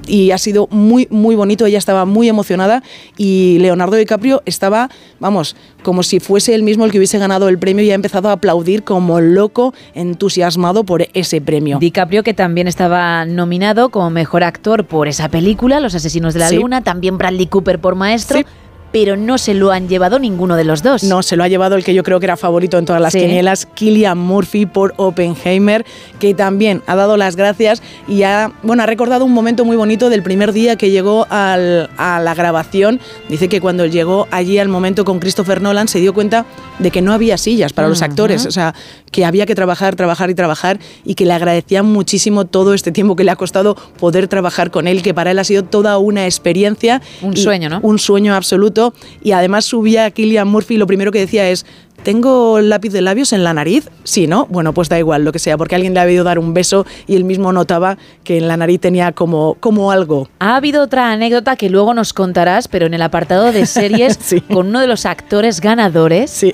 y ha sido muy, muy bonito. Ella estaba muy emocionada y Leonardo DiCaprio estaba, vamos, como si fuese él mismo el que hubiese ganado el premio y ha empezado a aplaudir como loco, entusiasmado por ese premio. DiCaprio, que también estaba nominado como mejor actor por esa película, Los Asesinos de la Luna, también Bradley Cooper por maestro pero no se lo han llevado ninguno de los dos. No, se lo ha llevado el que yo creo que era favorito en todas las sí. quinielas, Killian Murphy por Oppenheimer, que también ha dado las gracias y ha, bueno, ha recordado un momento muy bonito del primer día que llegó a la grabación. Dice que cuando llegó allí al momento con Christopher Nolan se dio cuenta de que no había sillas para los actores, o sea, que había que trabajar, trabajar y trabajar y que le agradecían muchísimo todo este tiempo que le ha costado poder trabajar con él, que para él ha sido toda una experiencia. Un sueño, ¿no? Un sueño absoluto y además subía a Killian Murphy y lo primero que decía es, ¿tengo lápiz de labios en la nariz? Sí, ¿no? Bueno, pues da igual lo que sea, porque alguien le ha habido dar un beso y él mismo notaba que en la nariz tenía como, como algo. Ha habido otra anécdota que luego nos contarás, pero en el apartado de series, con uno de los actores ganadores, sí.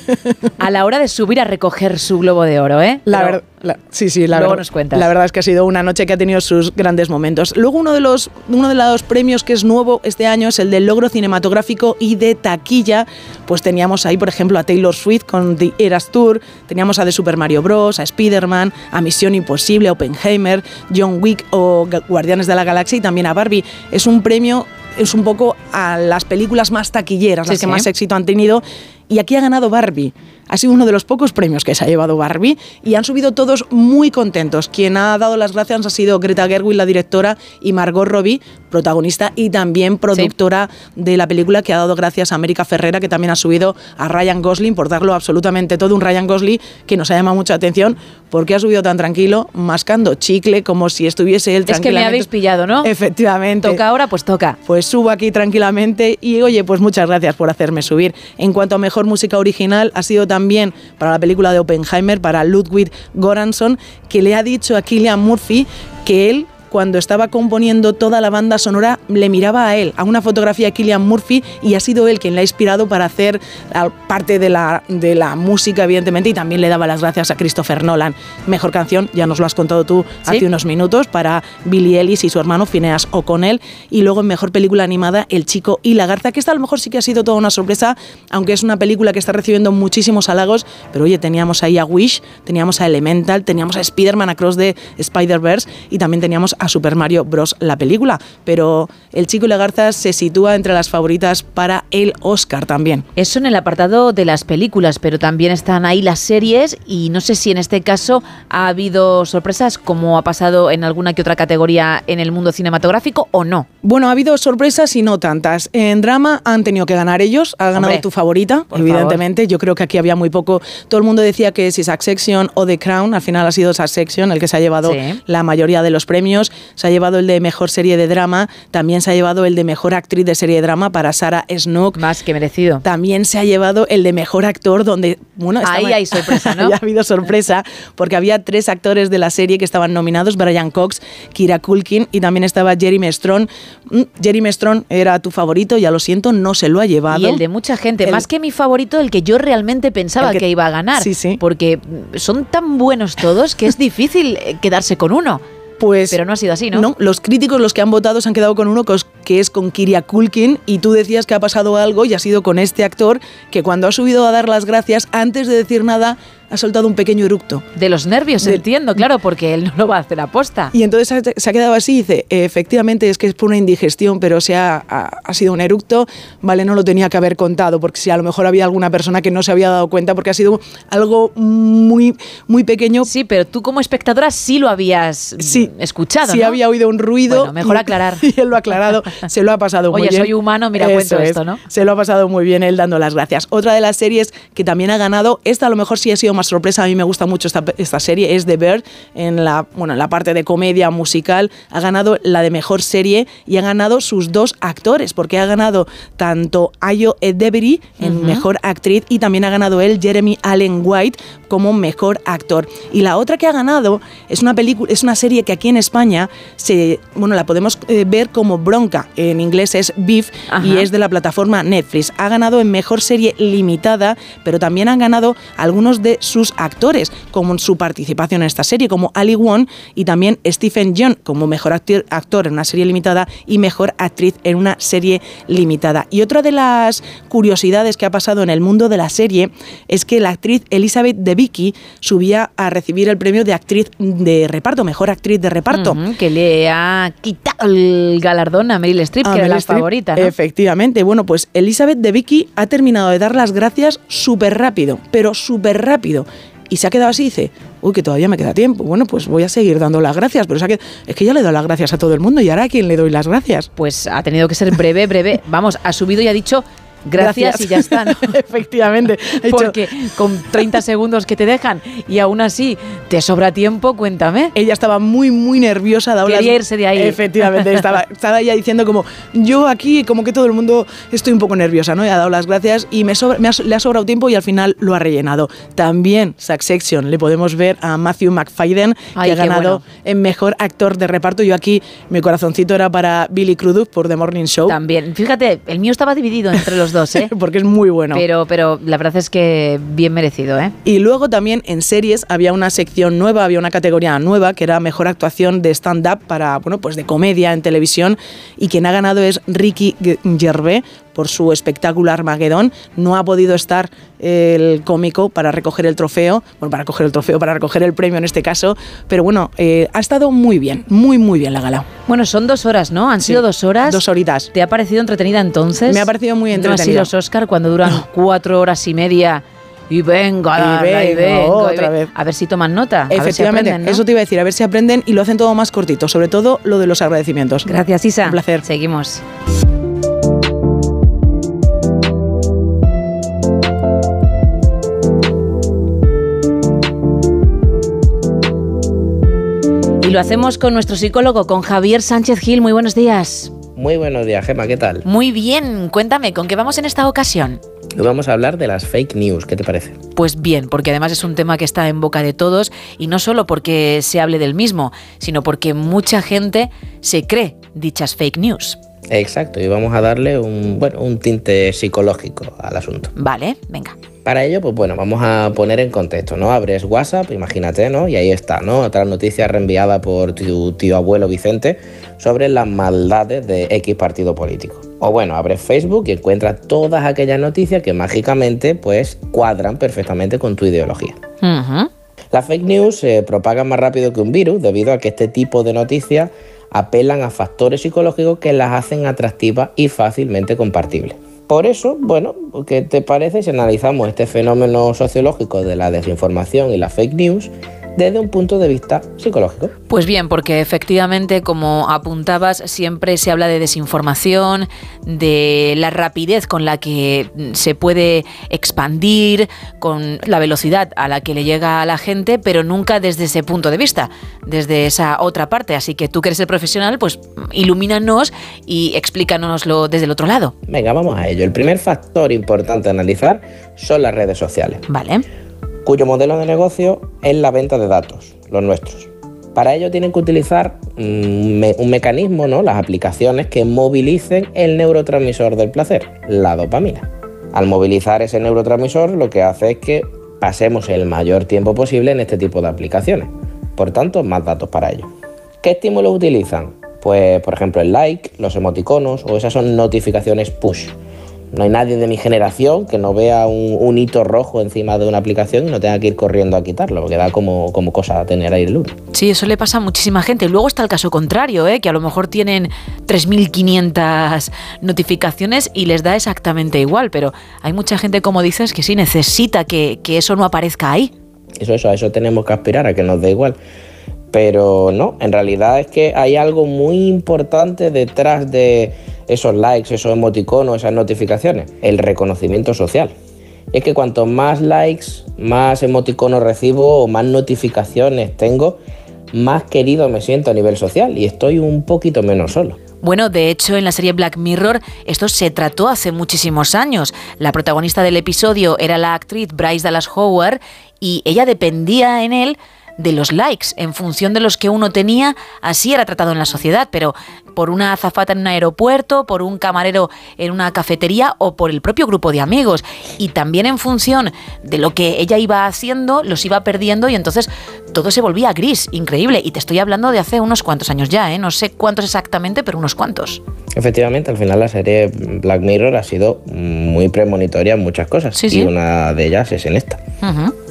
a la hora de subir a recoger su globo de oro, ¿eh? La verdad. Sí, sí, la, Luego nos cuentas. la verdad es que ha sido una noche que ha tenido sus grandes momentos. Luego uno de los uno de los premios que es nuevo este año es el del logro cinematográfico y de taquilla. Pues teníamos ahí, por ejemplo, a Taylor Swift con The Eras Tour, teníamos a The Super Mario Bros, a Spider-Man, a Misión Imposible, a Oppenheimer, John Wick o Guardianes de la Galaxia y también a Barbie. Es un premio es un poco a las películas más taquilleras, las que más éxito han tenido. Y aquí ha ganado Barbie. Ha sido uno de los pocos premios que se ha llevado Barbie y han subido todos muy contentos. Quien ha dado las gracias ha sido Greta Gerwig, la directora, y Margot Robbie, protagonista y también productora de la película, que ha dado gracias a América Ferrera, que también ha subido a Ryan Gosling por darlo absolutamente todo. Un Ryan Gosling que nos ha llamado mucha atención porque ha subido tan tranquilo, mascando chicle, como si estuviese él Es que me habéis pillado, ¿no? Efectivamente. Toca ahora, pues toca. Pues subo aquí tranquilamente y oye, pues muchas gracias por hacerme subir. En cuanto a mejor música original, ha sido también para la película de Oppenheimer, para Ludwig Goransson, que le ha dicho a Killian Murphy que él cuando estaba componiendo toda la banda sonora, le miraba a él, a una fotografía de Killian Murphy, y ha sido él quien le ha inspirado para hacer parte de la, de la música, evidentemente, y también le daba las gracias a Christopher Nolan. Mejor canción, ya nos lo has contado tú hace unos minutos, para Billy Ellis y su hermano Phineas O'Connell, y luego en mejor película animada, El Chico y la Garza, que esta a lo mejor sí que ha sido toda una sorpresa, aunque es una película que está recibiendo muchísimos halagos, pero oye, teníamos ahí a Wish, teníamos a Elemental, teníamos a Spider-Man Across the Spider-Verse y también teníamos a Super Mario Bros. la película. Pero El Chico y la Garza se sitúa entre las favoritas para el Oscar también. Eso en el apartado de las películas, pero también están ahí las series y no sé si en este caso ha habido sorpresas como ha pasado en alguna que otra categoría en el mundo cinematográfico o no. Bueno, ha habido sorpresas y no tantas. En drama han tenido que ganar ellos, ha ganado tu favorita, evidentemente. Yo creo que aquí había muy poco. Todo el mundo decía que si Succession o The Crown, al final ha sido Succession el que se ha llevado la mayoría de los premios. Se ha llevado el de mejor serie de drama, también se ha llevado el de mejor actriz de serie de drama para Sarah Snook. Más que merecido. También se ha llevado el de mejor actor, donde, bueno, ahí hay sorpresa, ¿no? ha habido sorpresa, porque había tres actores de la serie que estaban nominados: Brian Cox, Kira Culkin y también estaba Jeremy Strong. Mm, Jeremy Strong era tu favorito, ya lo siento, no se lo ha llevado. Y el de mucha gente, más que mi favorito, el que yo realmente pensaba que, iba a ganar. Sí, sí. Porque son tan buenos todos que es difícil eh, quedarse con uno. Pues, Pero no ha sido así, ¿no? No, los críticos, los que han votado, se han quedado con uno que es con Kiria Kulkin y tú decías que ha pasado algo y ha sido con este actor que cuando ha subido a dar las gracias, antes de decir nada, ha soltado un pequeño eructo. De los nervios, entiendo, claro, porque él no lo va a hacer aposta. Y entonces se ha quedado así y dice, efectivamente es que es por una indigestión, pero se ha, ha, sido un eructo, vale, no lo tenía que haber contado, porque si a lo mejor había alguna persona que no se había dado cuenta, porque ha sido algo muy, muy pequeño. Sí, pero tú como espectadora sí lo habías sí, escuchado. Sí, había oído un ruido. Bueno, mejor aclarar. Y él lo ha aclarado, se lo ha pasado muy bien. Oye, soy humano, mira, cuento esto, ¿no? Se lo ha pasado muy bien él dando las gracias. Otra de las series que también ha ganado, esta a lo mejor sí ha sido más sorpresa, a mí me gusta mucho esta, esta serie, es The Bird, en la, bueno, en la parte de comedia musical, ha ganado la de mejor serie y ha ganado sus dos actores, porque ha ganado tanto Ayo Edebiri en mejor actriz y también ha ganado él Jeremy Allen White como mejor actor. Y la otra que ha ganado es una película, es una serie que aquí en España se, bueno, la podemos eh, ver como Bronca, en inglés es Beef y es de la plataforma Netflix. Ha ganado en mejor serie limitada, pero también han ganado algunos de sus actores como su participación en esta serie, como Ali Wong y también Stephen Young como mejor actor, actor en una serie limitada y mejor actriz en una serie limitada. Y otra de las curiosidades que ha pasado en el mundo de la serie es que la actriz Elizabeth de Vicky subía a recibir el premio de actriz de reparto, mejor actriz de reparto. que le ha quitado el galardón a Meryl Streep, que era la favorita. Efectivamente. Bueno, pues Elizabeth de Vicky ha terminado de dar las gracias súper rápido, pero súper rápido y se ha quedado así y dice, uy, que todavía me queda tiempo. Bueno, pues voy a seguir dando las gracias, pero es que ya le doy las gracias a todo el mundo y ahora a quién le doy las gracias. Pues ha tenido que ser breve, breve. Vamos, ha subido y ha dicho Gracias, y ya está. Efectivamente. Porque con 30 segundos que te dejan y aún así te sobra tiempo, cuéntame. Ella estaba muy, muy nerviosa. Quería irse de ahí. Efectivamente, estaba, estaba ella diciendo como, yo aquí como que todo el mundo estoy un poco nerviosa, ¿no? Y ha dado las gracias y me, le ha sobrado tiempo y al final lo ha rellenado. También Succession, le podemos ver a Matthew McFadden, que ha ganado en Mejor Actor de Reparto. Yo aquí, mi corazoncito era para Billy Crudup por The Morning Show. También. Fíjate, el mío estaba dividido entre los dos, ¿eh? Porque es muy bueno. Pero, pero la verdad es que bien merecido, ¿eh? Y luego también en series había una sección nueva, había una categoría nueva que era mejor actuación de stand-up para, bueno, pues de comedia en televisión. Y quien ha ganado es Ricky Gervais por su espectáculo Armagedón. No ha podido estar el cómico para recoger el trofeo, bueno, para recoger el trofeo, para recoger el premio en este caso, pero bueno, eh, ha estado muy bien, muy, muy bien la gala. Bueno, son dos horas, ¿no? Han sido dos horas. Dos horitas. ¿Te ha parecido entretenida entonces? Me ha parecido muy entretenida. No así los Oscar cuando duran cuatro horas y media. Y venga, y venga, otra vez. A ver si toman nota. Efectivamente, eso te iba a decir, a ver si aprenden y lo hacen todo más cortito, sobre todo lo de los agradecimientos. Gracias, Isa. Un placer. Seguimos. Y lo hacemos con nuestro psicólogo, con Javier Sánchez Gil. Muy buenos días. Muy buenos días, Gema, ¿qué tal? Muy bien, cuéntame, ¿con qué vamos en esta ocasión? Hoy vamos a hablar de las fake news, ¿qué te parece? Pues bien, porque además es un tema que está en boca de todos y no solo porque se hable del mismo, sino porque mucha gente se cree dichas fake news. Exacto, y vamos a darle un, bueno, un tinte psicológico al asunto. Vale, venga. Para ello, pues bueno, vamos a poner en contexto, ¿no? Abres WhatsApp, imagínate, ¿no? Y ahí está, ¿no? Otra noticia reenviada por tu tío abuelo Vicente sobre las maldades de X partido político. O bueno, abres Facebook y encuentras todas aquellas noticias que mágicamente, pues, cuadran perfectamente con tu ideología. Las fake news se propagan más rápido que un virus debido a que este tipo de noticias apelan a factores psicológicos que las hacen atractivas y fácilmente compartibles. Por eso, bueno, ¿qué te parece si analizamos este fenómeno sociológico de la desinformación y la fake news desde un punto de vista psicológico. Pues bien, porque efectivamente, como apuntabas, siempre se habla de desinformación, de la rapidez con la que se puede expandir, con la velocidad a la que le llega a la gente, pero nunca desde ese punto de vista, desde esa otra parte. Así que tú que eres el profesional, pues ilumínanos y explícanoslo desde el otro lado. Venga, vamos a ello. El primer factor importante a analizar son las redes sociales. Vale cuyo modelo de negocio es la venta de datos, los nuestros. Para ello tienen que utilizar un, mecanismo, ¿no? las aplicaciones que movilicen el neurotransmisor del placer, la dopamina. Al movilizar ese neurotransmisor lo que hace es que pasemos el mayor tiempo posible en este tipo de aplicaciones. Por tanto, más datos para ello. ¿Qué estímulos utilizan? Pues, por ejemplo, el like, los emoticonos o esas son notificaciones push no hay nadie de mi generación que no vea un, hito rojo encima de una aplicación y no tenga que ir corriendo a quitarlo, porque da como, como cosa tener ahí el lunes. Sí, eso le pasa a muchísima gente. Luego está el caso contrario, ¿eh? que a lo mejor tienen 3.500 notificaciones y les da exactamente igual, pero hay mucha gente, como dices, que sí necesita que, que eso no aparezca ahí. Eso, eso, a eso tenemos que aspirar, a que nos dé igual. Pero no, en realidad es que hay algo muy importante detrás de esos likes, esos emoticonos, esas notificaciones, el reconocimiento social. es que cuanto más likes, más emoticonos recibo o más notificaciones tengo, más querido me siento a nivel social y estoy un poquito menos solo. Bueno, de hecho, en la serie Black Mirror esto se trató hace muchísimos años. La protagonista del episodio era la actriz Bryce Dallas Howard y ella dependía en él de los likes, en función de los que uno tenía, así era tratado en la sociedad, pero por una azafata en un aeropuerto, por un camarero en una cafetería o por el propio grupo de amigos. Y también en función de lo que ella iba haciendo, los iba perdiendo y entonces todo se volvía gris, increíble. Y te estoy hablando de hace unos cuantos años ya, ¿eh? no sé cuántos exactamente, pero unos cuantos. Efectivamente, al final la serie Black Mirror ha sido muy premonitoria en muchas cosas y una de ellas es en esta.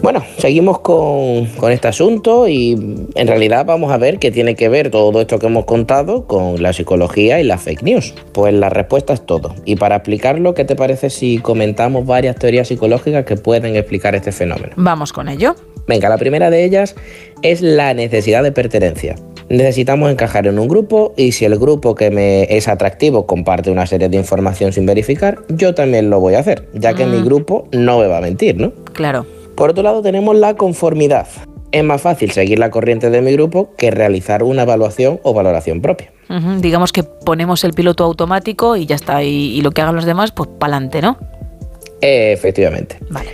Bueno, seguimos con, con este asunto y en realidad vamos a ver qué tiene que ver todo esto que hemos contado con la psicología y la fake news. Pues la respuesta es todo. Y para explicarlo, ¿qué te parece si comentamos varias teorías psicológicas que pueden explicar este fenómeno? Vamos con ello. Venga, la primera de ellas es la necesidad de pertenencia. Necesitamos encajar en un grupo y si el grupo que me es atractivo comparte una serie de información sin verificar, yo también lo voy a hacer, ya que mi mm. grupo no me va a mentir, ¿no? Claro. Por otro lado tenemos la conformidad. Es más fácil seguir la corriente de mi grupo que realizar una evaluación o valoración propia. Digamos que ponemos el piloto automático y ya está, y, lo que hagan los demás, pues para adelante, ¿no? efectivamente. Vale.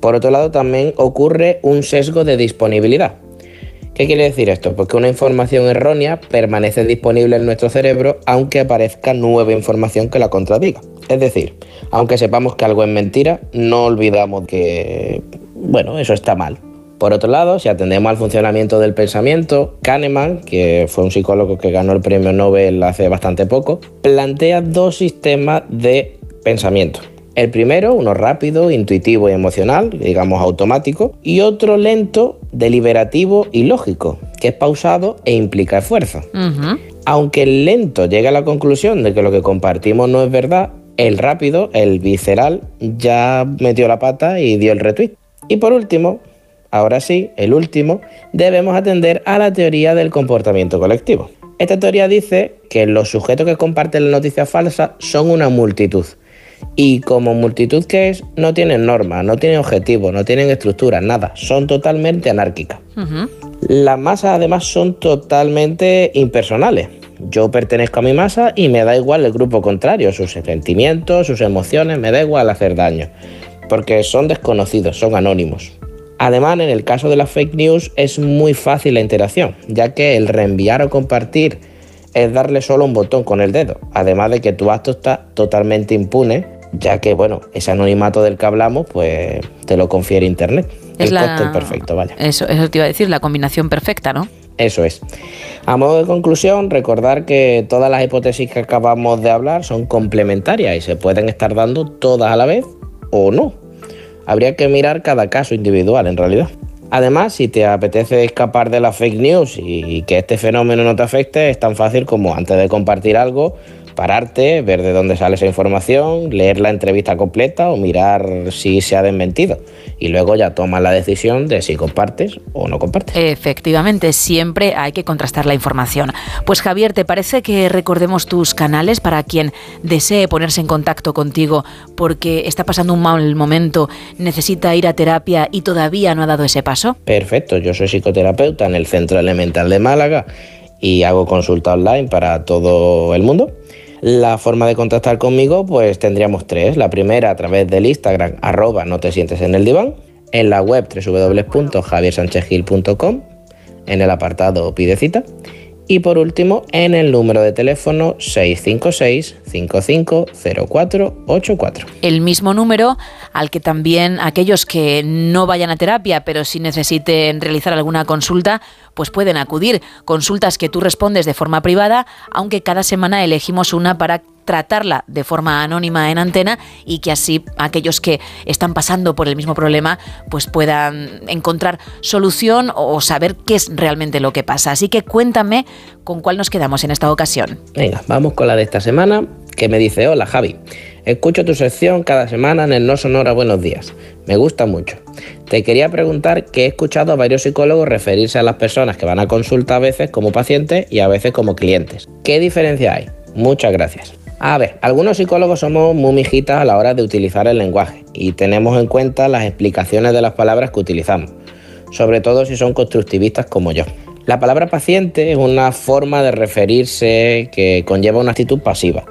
Por otro lado, también ocurre un sesgo de disponibilidad. ¿Qué quiere decir esto? Pues que una información errónea permanece disponible en nuestro cerebro aunque aparezca nueva información que la contradiga. Es decir, aunque sepamos que algo es mentira, no olvidamos que, bueno, eso está mal. Por otro lado, si atendemos al funcionamiento del pensamiento, Kahneman, que fue un psicólogo que ganó el premio Nobel hace bastante poco, plantea dos sistemas de pensamiento. El primero, uno rápido, intuitivo y emocional, digamos automático, y otro lento, deliberativo y lógico, que es pausado e implica esfuerzo. Aunque el lento llega a la conclusión de que lo que compartimos no es verdad, el rápido, el visceral, ya metió la pata y dio el retweet. Y por último, ahora sí, el último, debemos atender a la teoría del comportamiento colectivo. Esta teoría dice que los sujetos que comparten la noticia falsa son una multitud y como multitud que es, no tienen normas, no tienen objetivos, no tienen estructura, nada. Son totalmente anárquicas. Las masas además son totalmente impersonales. Yo pertenezco a mi masa y me da igual el grupo contrario, sus sentimientos, sus emociones, me da igual hacer daño, porque son desconocidos, son anónimos. Además, en el caso de las fake news es muy fácil la interacción, ya que el reenviar o compartir es darle solo un botón con el dedo, además de que tu acto está totalmente impune, ya que, bueno, ese anonimato del que hablamos, pues te lo confiere Internet. Es el la... cóctel perfecto, vaya. Eso, eso te iba a decir, la combinación perfecta, ¿no? Eso es. A modo de conclusión, recordar que todas las hipótesis que acabamos de hablar son complementarias y se pueden estar dando todas a la vez o no. Habría que mirar cada caso individual en realidad. Además, si te apetece escapar de las fake news y que este fenómeno no te afecte, es tan fácil como antes de compartir algo, pararte, ver de dónde sale esa información, leer la entrevista completa o mirar si se ha desmentido. Y luego ya tomas la decisión de si compartes o no compartes. Efectivamente, siempre hay que contrastar la información. Pues Javier, ¿te parece que recordemos tus canales para quien desee ponerse en contacto contigo porque está pasando un mal momento, necesita ir a terapia y todavía no ha dado ese paso? Perfecto, yo soy psicoterapeuta en el Centro Elemental de Málaga y hago consulta online para todo el mundo. La forma de contactar conmigo, pues tendríamos tres. La primera a través del Instagram, arroba no te sientes en el diván. En la web www.javiersanchezgil.com, en el apartado pide cita. Y por último, en el número de teléfono 656-550484. El mismo número al que también aquellos que no vayan a terapia, pero si necesiten realizar alguna consulta, pues pueden acudir. Consultas que tú respondes de forma privada, aunque cada semana elegimos una para tratarla de forma anónima en antena y que así aquellos que están pasando por el mismo problema pues puedan encontrar solución o saber qué es realmente lo que pasa. Así que cuéntame con cuál nos quedamos en esta ocasión. Venga, vamos con la de esta semana que me dice, hola Javi, escucho tu sección cada semana en el No Sonora Buenos Días, me gusta mucho. Te quería preguntar que he escuchado a varios psicólogos referirse a las personas que van a consulta a veces como pacientes y a veces como clientes. ¿Qué diferencia hay? Muchas gracias. A ver, algunos psicólogos somos muy mijitas a la hora de utilizar el lenguaje y tenemos en cuenta las explicaciones de las palabras que utilizamos, sobre todo si son constructivistas como yo. La palabra paciente es una forma de referirse que conlleva una actitud pasiva,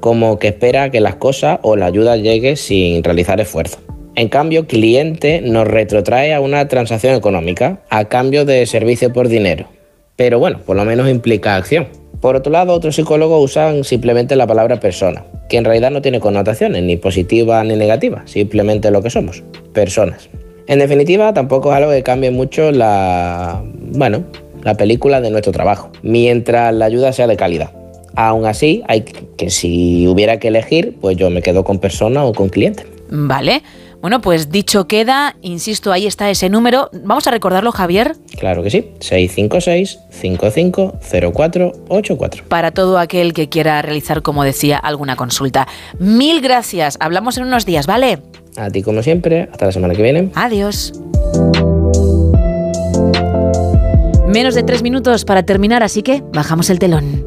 como que espera que las cosas o la ayuda llegue sin realizar esfuerzo. En cambio, cliente nos retrotrae a una transacción económica a cambio de servicio por dinero. Pero bueno, por lo menos implica acción. Por otro lado, otros psicólogos usan simplemente la palabra persona, que en realidad no tiene connotaciones ni positivas ni negativas, simplemente lo que somos, personas. En definitiva, tampoco es algo que cambie mucho la, bueno, la película de nuestro trabajo, mientras la ayuda sea de calidad. Aún así, hay que si hubiera que elegir, pues yo me quedo con persona o con cliente. Vale. Bueno, pues dicho queda, insisto, ahí está ese número. Vamos a recordarlo, Javier. Claro que sí, 656-550484. Para todo aquel que quiera realizar, como decía, alguna consulta. Mil gracias. Hablamos en unos días, ¿vale? A ti como siempre, hasta la semana que viene. Adiós. Menos de tres minutos para terminar, así que bajamos el telón.